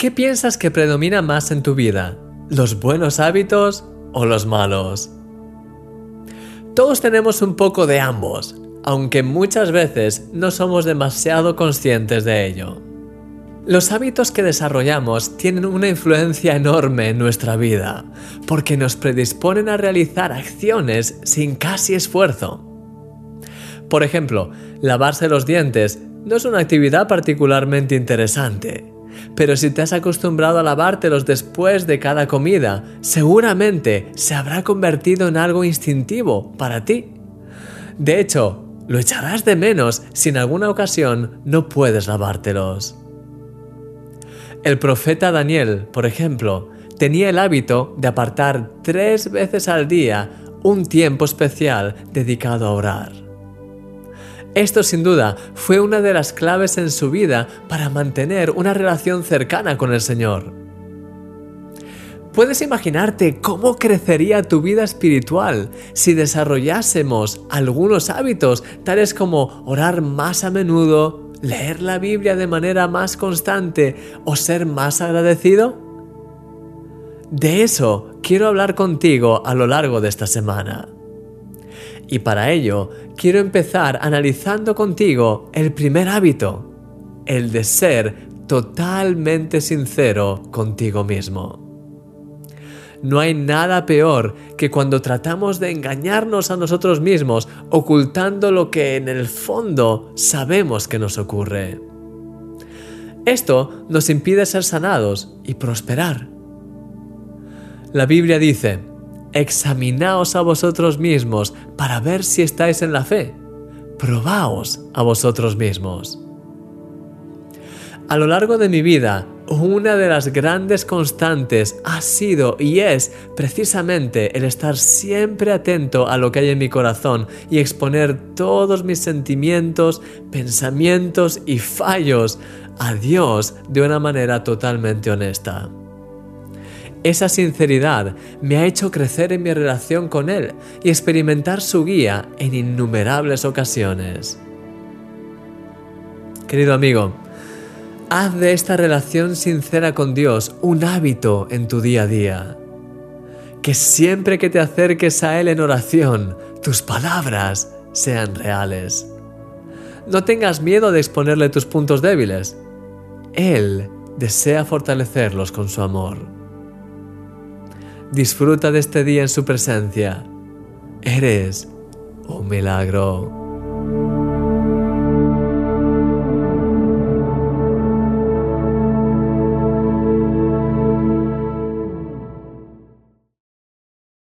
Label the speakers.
Speaker 1: ¿Qué piensas que predomina más en tu vida? ¿Los buenos hábitos o los malos? Todos tenemos un poco de ambos, aunque muchas veces no somos demasiado conscientes de ello. Los hábitos que desarrollamos tienen una influencia enorme en nuestra vida, porque nos predisponen a realizar acciones sin casi esfuerzo. Por ejemplo, lavarse los dientes no es una actividad particularmente interesante, pero si te has acostumbrado a lavártelos después de cada comida, seguramente se habrá convertido en algo instintivo para ti. De hecho, lo echarás de menos si en alguna ocasión no puedes lavártelos. El profeta Daniel, por ejemplo, tenía el hábito de apartar tres veces al día un tiempo especial dedicado a orar. Esto sin duda fue una de las claves en su vida para mantener una relación cercana con el Señor. ¿Puedes imaginarte cómo crecería tu vida espiritual si desarrollásemos algunos hábitos tales como orar más a menudo, leer la Biblia de manera más constante o ser más agradecido? De eso quiero hablar contigo a lo largo de esta semana. Y para ello quiero empezar analizando contigo el primer hábito, el de ser totalmente sincero contigo mismo. No hay nada peor que cuando tratamos de engañarnos a nosotros mismos ocultando lo que en el fondo sabemos que nos ocurre. Esto nos impide ser sanados y prosperar. La Biblia dice, examinaos a vosotros mismos para ver si estáis en la fe. Probaos a vosotros mismos. A lo largo de mi vida, una de las grandes constantes ha sido y es precisamente el estar siempre atento a lo que hay en mi corazón y exponer todos mis sentimientos, pensamientos y fallos a Dios de una manera totalmente honesta. Esa sinceridad me ha hecho crecer en mi relación con Él y experimentar su guía en innumerables ocasiones. Querido amigo, haz de esta relación sincera con Dios un hábito en tu día a día. Que siempre que te acerques a Él en oración, tus palabras sean reales. No tengas miedo de exponerle tus puntos débiles. Él desea fortalecerlos con su amor. Disfruta de este día en su presencia. Eres un milagro.